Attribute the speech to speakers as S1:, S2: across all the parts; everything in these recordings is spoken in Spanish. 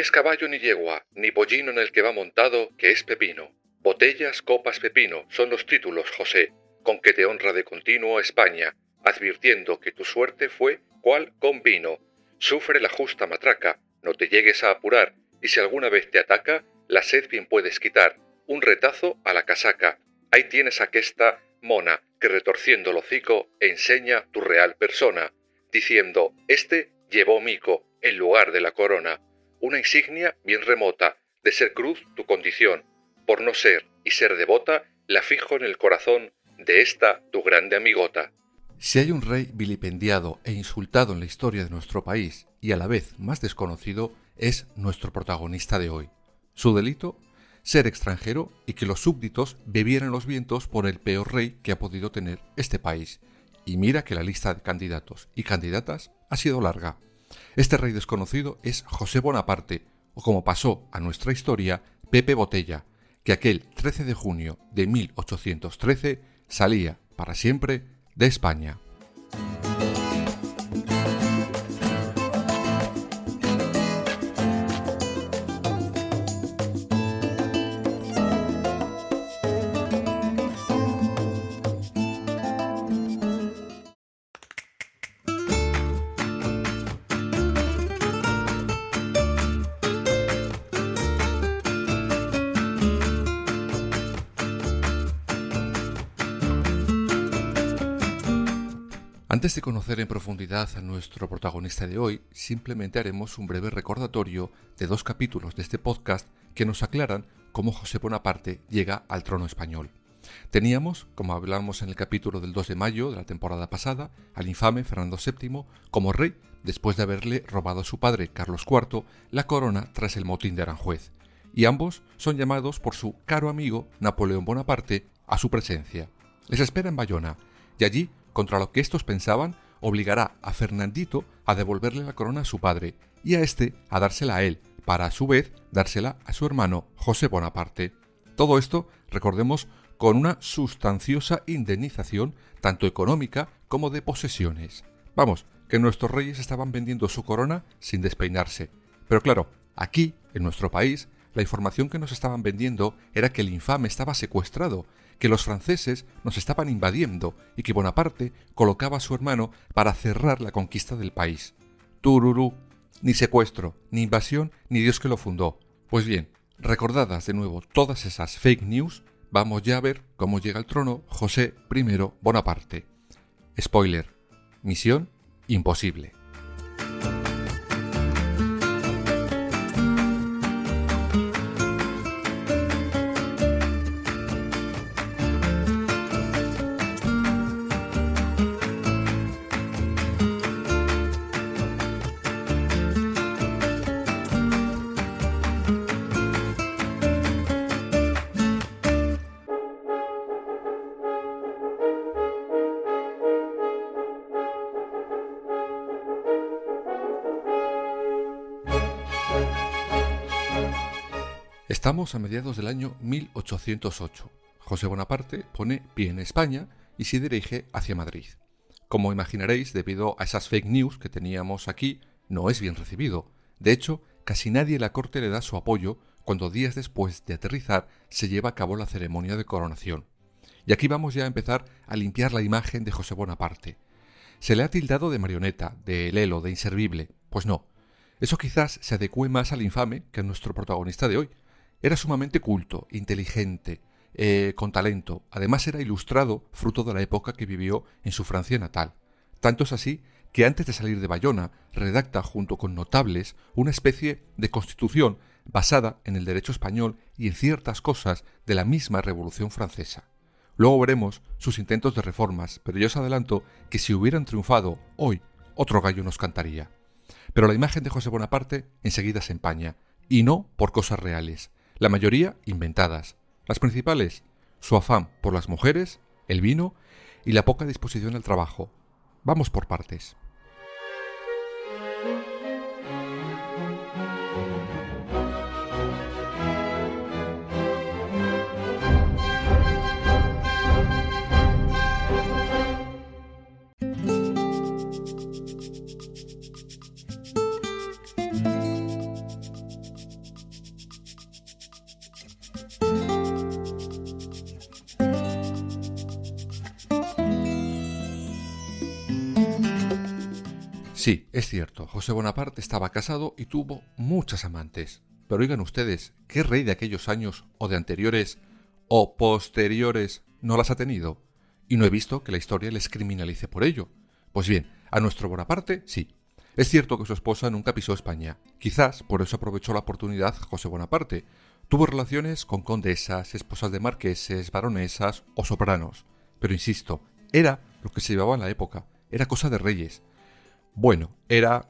S1: Es caballo ni yegua, ni pollino en el que va montado, que es pepino. Botellas, copas, pepino, son los títulos, José, con que te honra de continuo España, advirtiendo que tu suerte fue cual con vino. Sufre la justa matraca, no te llegues a apurar, y si alguna vez te ataca, la sed bien puedes quitar. Un retazo a la casaca. Ahí tienes aquesta mona, que retorciendo el hocico enseña tu real persona, diciendo, este llevó mico en lugar de la corona una insignia bien remota, de ser cruz tu condición, por no ser y ser devota, la fijo en el corazón de esta tu grande amigota.
S2: Si hay un rey vilipendiado e insultado en la historia de nuestro país y a la vez más desconocido, es nuestro protagonista de hoy. Su delito, ser extranjero y que los súbditos bebieran los vientos por el peor rey que ha podido tener este país. Y mira que la lista de candidatos y candidatas ha sido larga. Este rey desconocido es José Bonaparte, o como pasó a nuestra historia, Pepe Botella, que aquel 13 de junio de 1813 salía para siempre de España. Antes de conocer en profundidad a nuestro protagonista de hoy, simplemente haremos un breve recordatorio de dos capítulos de este podcast que nos aclaran cómo José Bonaparte llega al trono español. Teníamos, como hablamos en el capítulo del 2 de mayo de la temporada pasada, al infame Fernando VII como rey después de haberle robado a su padre Carlos IV la corona tras el motín de Aranjuez, y ambos son llamados por su caro amigo Napoleón Bonaparte a su presencia. Les espera en Bayona, y allí contra lo que estos pensaban, obligará a Fernandito a devolverle la corona a su padre y a éste a dársela a él, para a su vez dársela a su hermano José Bonaparte. Todo esto, recordemos, con una sustanciosa indemnización tanto económica como de posesiones. Vamos, que nuestros reyes estaban vendiendo su corona sin despeinarse. Pero claro, aquí, en nuestro país, la información que nos estaban vendiendo era que el infame estaba secuestrado, que los franceses nos estaban invadiendo y que Bonaparte colocaba a su hermano para cerrar la conquista del país. Tururú, ni secuestro, ni invasión, ni Dios que lo fundó. Pues bien, recordadas de nuevo todas esas fake news, vamos ya a ver cómo llega al trono José I Bonaparte. Spoiler, misión imposible. Estamos a mediados del año 1808. José Bonaparte pone pie en España y se dirige hacia Madrid. Como imaginaréis, debido a esas fake news que teníamos aquí, no es bien recibido. De hecho, casi nadie en la corte le da su apoyo cuando días después de aterrizar se lleva a cabo la ceremonia de coronación. Y aquí vamos ya a empezar a limpiar la imagen de José Bonaparte. Se le ha tildado de marioneta, de lelo, de inservible. Pues no. Eso quizás se adecue más al infame que a nuestro protagonista de hoy, era sumamente culto, inteligente, eh, con talento. Además era ilustrado, fruto de la época que vivió en su Francia natal. Tanto es así que antes de salir de Bayona redacta junto con notables una especie de constitución basada en el derecho español y en ciertas cosas de la misma Revolución Francesa. Luego veremos sus intentos de reformas, pero yo os adelanto que si hubieran triunfado hoy, otro gallo nos cantaría. Pero la imagen de José Bonaparte enseguida se empaña, y no por cosas reales, la mayoría inventadas. Las principales, su afán por las mujeres, el vino y la poca disposición al trabajo. Vamos por partes. Sí, es cierto, José Bonaparte estaba casado y tuvo muchas amantes. Pero oigan ustedes, ¿qué rey de aquellos años o de anteriores o posteriores no las ha tenido? Y no he visto que la historia les criminalice por ello. Pues bien, a nuestro Bonaparte sí. Es cierto que su esposa nunca pisó España. Quizás por eso aprovechó la oportunidad José Bonaparte. Tuvo relaciones con condesas, esposas de marqueses, baronesas o sopranos. Pero insisto, era lo que se llevaba en la época. Era cosa de reyes bueno, era...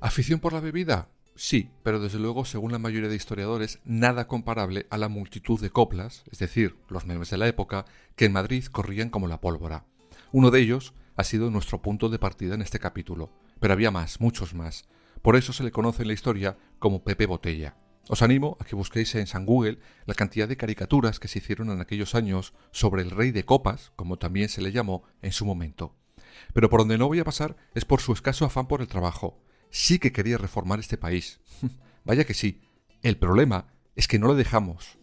S2: ¿Afición por la bebida? Sí, pero desde luego, según la mayoría de historiadores, nada comparable a la multitud de coplas, es decir, los memes de la época, que en Madrid corrían como la pólvora. Uno de ellos, ha sido nuestro punto de partida en este capítulo, pero había más, muchos más. Por eso se le conoce en la historia como Pepe Botella. Os animo a que busquéis en San Google la cantidad de caricaturas que se hicieron en aquellos años sobre el rey de copas, como también se le llamó en su momento. Pero por donde no voy a pasar es por su escaso afán por el trabajo. Sí que quería reformar este país. Vaya que sí. El problema es que no lo dejamos.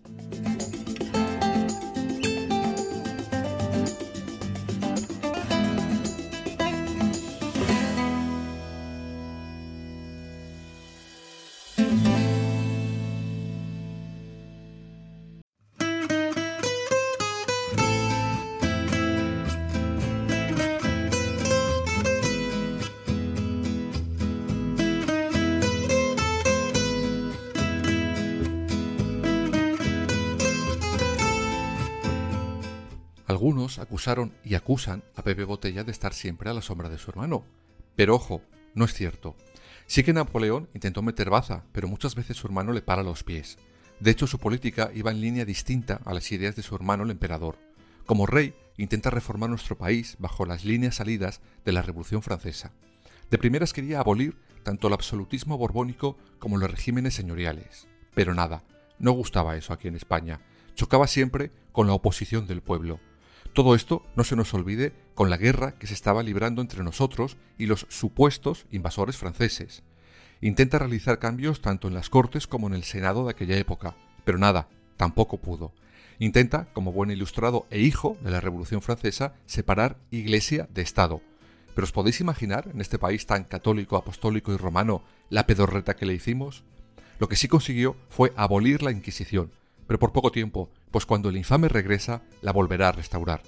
S2: Algunos acusaron y acusan a Pepe Botella de estar siempre a la sombra de su hermano. Pero ojo, no es cierto. Sí que Napoleón intentó meter baza, pero muchas veces su hermano le para los pies. De hecho, su política iba en línea distinta a las ideas de su hermano el emperador. Como rey, intenta reformar nuestro país bajo las líneas salidas de la Revolución Francesa. De primeras quería abolir tanto el absolutismo borbónico como los regímenes señoriales. Pero nada, no gustaba eso aquí en España. Chocaba siempre con la oposición del pueblo. Todo esto no se nos olvide con la guerra que se estaba librando entre nosotros y los supuestos invasores franceses. Intenta realizar cambios tanto en las Cortes como en el Senado de aquella época, pero nada, tampoco pudo. Intenta, como buen ilustrado e hijo de la Revolución Francesa, separar Iglesia de Estado. Pero os podéis imaginar, en este país tan católico, apostólico y romano, la pedorreta que le hicimos? Lo que sí consiguió fue abolir la Inquisición, pero por poco tiempo, pues cuando el infame regresa, la volverá a restaurar.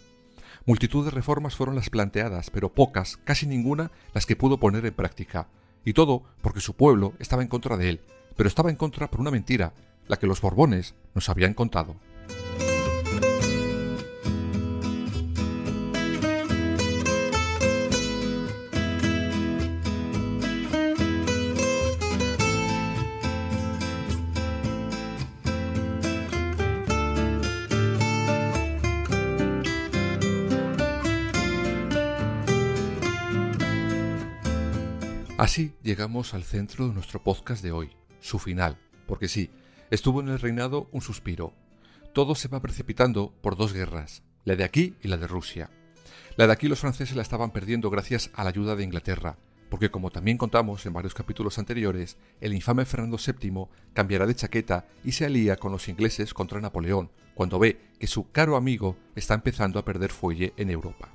S2: Multitud de reformas fueron las planteadas, pero pocas, casi ninguna, las que pudo poner en práctica. Y todo porque su pueblo estaba en contra de él, pero estaba en contra por una mentira, la que los Borbones nos habían contado. Así llegamos al centro de nuestro podcast de hoy, su final, porque sí, estuvo en el reinado un suspiro. Todo se va precipitando por dos guerras, la de aquí y la de Rusia. La de aquí los franceses la estaban perdiendo gracias a la ayuda de Inglaterra, porque como también contamos en varios capítulos anteriores, el infame Fernando VII cambiará de chaqueta y se alía con los ingleses contra Napoleón, cuando ve que su caro amigo está empezando a perder fuelle en Europa.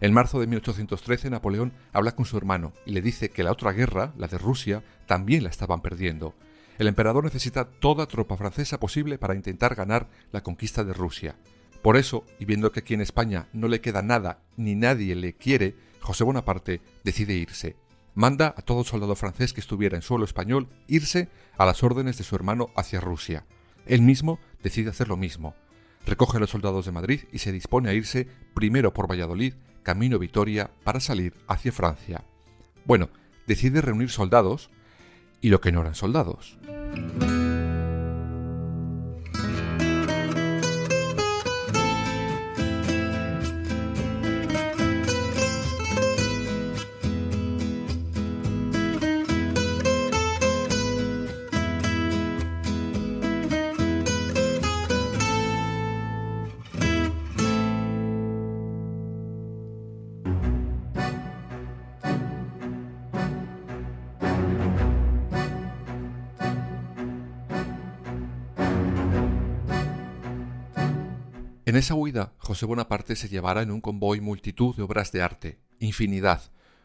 S2: En marzo de 1813 Napoleón habla con su hermano y le dice que la otra guerra, la de Rusia, también la estaban perdiendo. El emperador necesita toda tropa francesa posible para intentar ganar la conquista de Rusia. Por eso, y viendo que aquí en España no le queda nada ni nadie le quiere, José Bonaparte decide irse. Manda a todo soldado francés que estuviera en suelo español irse a las órdenes de su hermano hacia Rusia. Él mismo decide hacer lo mismo. Recoge a los soldados de Madrid y se dispone a irse primero por Valladolid, camino Vitoria, para salir hacia Francia. Bueno, decide reunir soldados y lo que no eran soldados. En esa huida, José Bonaparte se llevara en un convoy multitud de obras de arte, infinidad,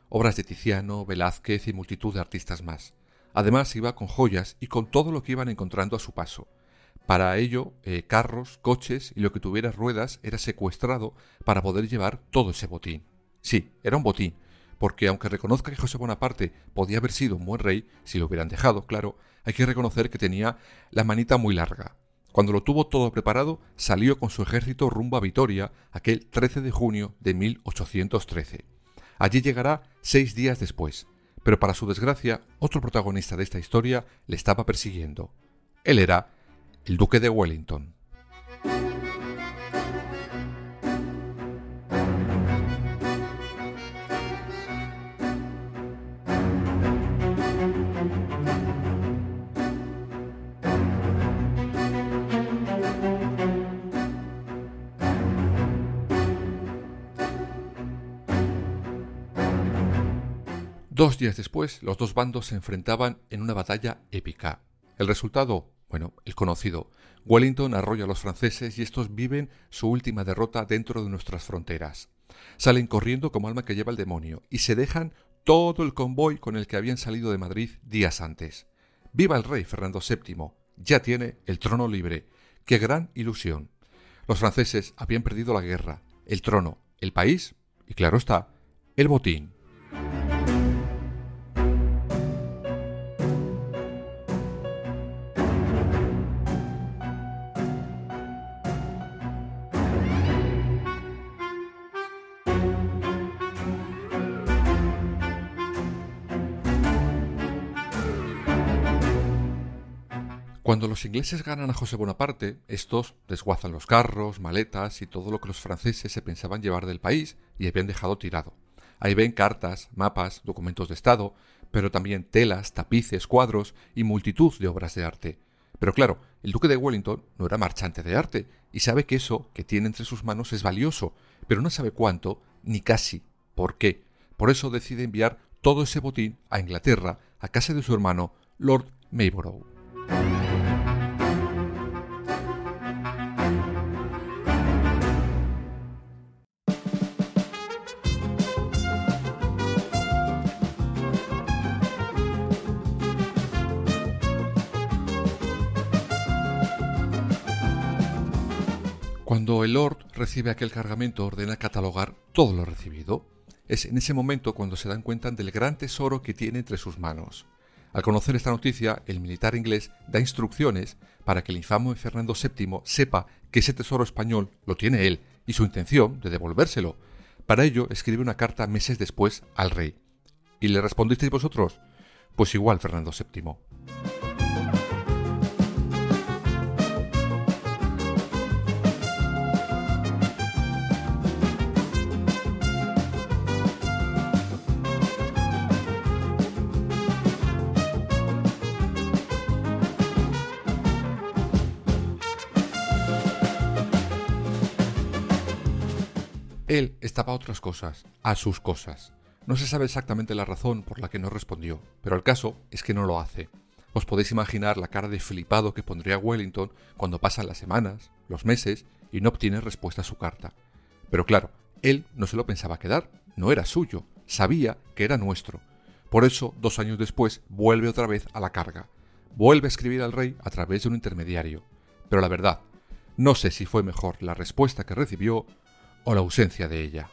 S2: obras de Tiziano, Velázquez y multitud de artistas más. Además iba con joyas y con todo lo que iban encontrando a su paso. Para ello, eh, carros, coches y lo que tuviera ruedas era secuestrado para poder llevar todo ese botín. Sí, era un botín, porque aunque reconozca que José Bonaparte podía haber sido un buen rey, si lo hubieran dejado, claro, hay que reconocer que tenía la manita muy larga, cuando lo tuvo todo preparado, salió con su ejército rumbo a Vitoria aquel 13 de junio de 1813. Allí llegará seis días después, pero para su desgracia, otro protagonista de esta historia le estaba persiguiendo. Él era el duque de Wellington. Dos días después, los dos bandos se enfrentaban en una batalla épica. El resultado, bueno, el conocido. Wellington arrolla a los franceses y estos viven su última derrota dentro de nuestras fronteras. Salen corriendo como alma que lleva el demonio y se dejan todo el convoy con el que habían salido de Madrid días antes. ¡Viva el rey Fernando VII! Ya tiene el trono libre. ¡Qué gran ilusión! Los franceses habían perdido la guerra, el trono, el país y, claro está, el botín. Cuando los ingleses ganan a José Bonaparte, estos desguazan los carros, maletas y todo lo que los franceses se pensaban llevar del país y habían dejado tirado. Ahí ven cartas, mapas, documentos de Estado, pero también telas, tapices, cuadros y multitud de obras de arte. Pero claro, el duque de Wellington no era marchante de arte y sabe que eso que tiene entre sus manos es valioso, pero no sabe cuánto ni casi por qué. Por eso decide enviar todo ese botín a Inglaterra, a casa de su hermano, Lord Mayborough. El Lord recibe aquel cargamento ordena catalogar todo lo recibido. Es en ese momento cuando se dan cuenta del gran tesoro que tiene entre sus manos. Al conocer esta noticia, el militar inglés da instrucciones para que el infame Fernando VII sepa que ese tesoro español lo tiene él y su intención de devolvérselo. Para ello escribe una carta meses después al rey. ¿Y le respondisteis vosotros? Pues igual, Fernando VII. Él estaba a otras cosas, a sus cosas. No se sabe exactamente la razón por la que no respondió, pero el caso es que no lo hace. Os podéis imaginar la cara de flipado que pondría Wellington cuando pasan las semanas, los meses y no obtiene respuesta a su carta. Pero claro, él no se lo pensaba quedar, no era suyo, sabía que era nuestro. Por eso, dos años después, vuelve otra vez a la carga. Vuelve a escribir al rey a través de un intermediario. Pero la verdad, No sé si fue mejor la respuesta que recibió o la ausencia de ella.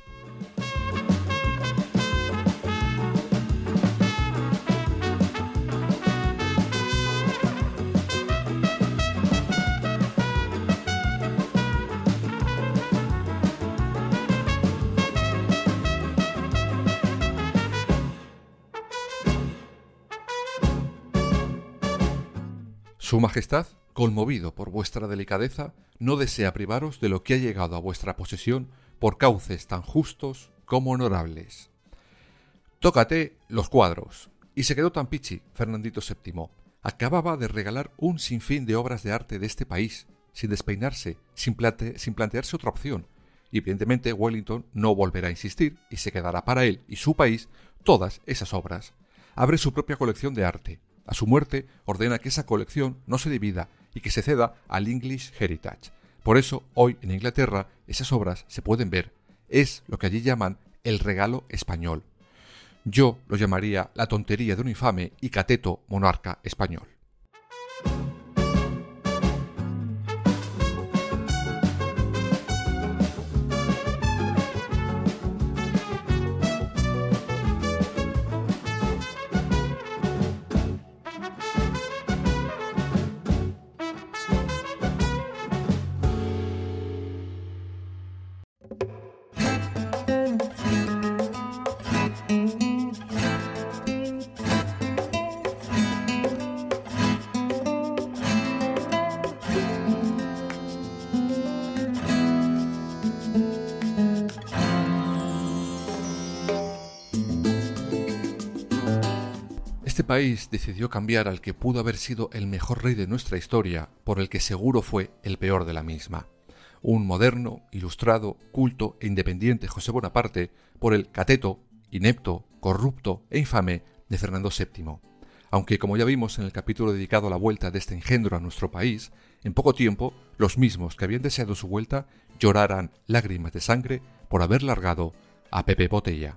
S2: Su Majestad, conmovido por vuestra delicadeza, no desea privaros de lo que ha llegado a vuestra posesión por cauces tan justos como honorables. Tócate los cuadros. Y se quedó tan pichi, Fernandito VII. Acababa de regalar un sinfín de obras de arte de este país, sin despeinarse, sin, sin plantearse otra opción. Y evidentemente Wellington no volverá a insistir y se quedará para él y su país todas esas obras. Abre su propia colección de arte, a su muerte, ordena que esa colección no se divida y que se ceda al English Heritage. Por eso, hoy en Inglaterra, esas obras se pueden ver. Es lo que allí llaman el regalo español. Yo lo llamaría la tontería de un infame y cateto monarca español. Este país decidió cambiar al que pudo haber sido el mejor rey de nuestra historia por el que seguro fue el peor de la misma. Un moderno, ilustrado, culto e independiente José Bonaparte por el cateto, inepto, corrupto e infame de Fernando VII. Aunque, como ya vimos en el capítulo dedicado a la vuelta de este engendro a nuestro país, en poco tiempo los mismos que habían deseado su vuelta llorarán lágrimas de sangre por haber largado a Pepe Botella.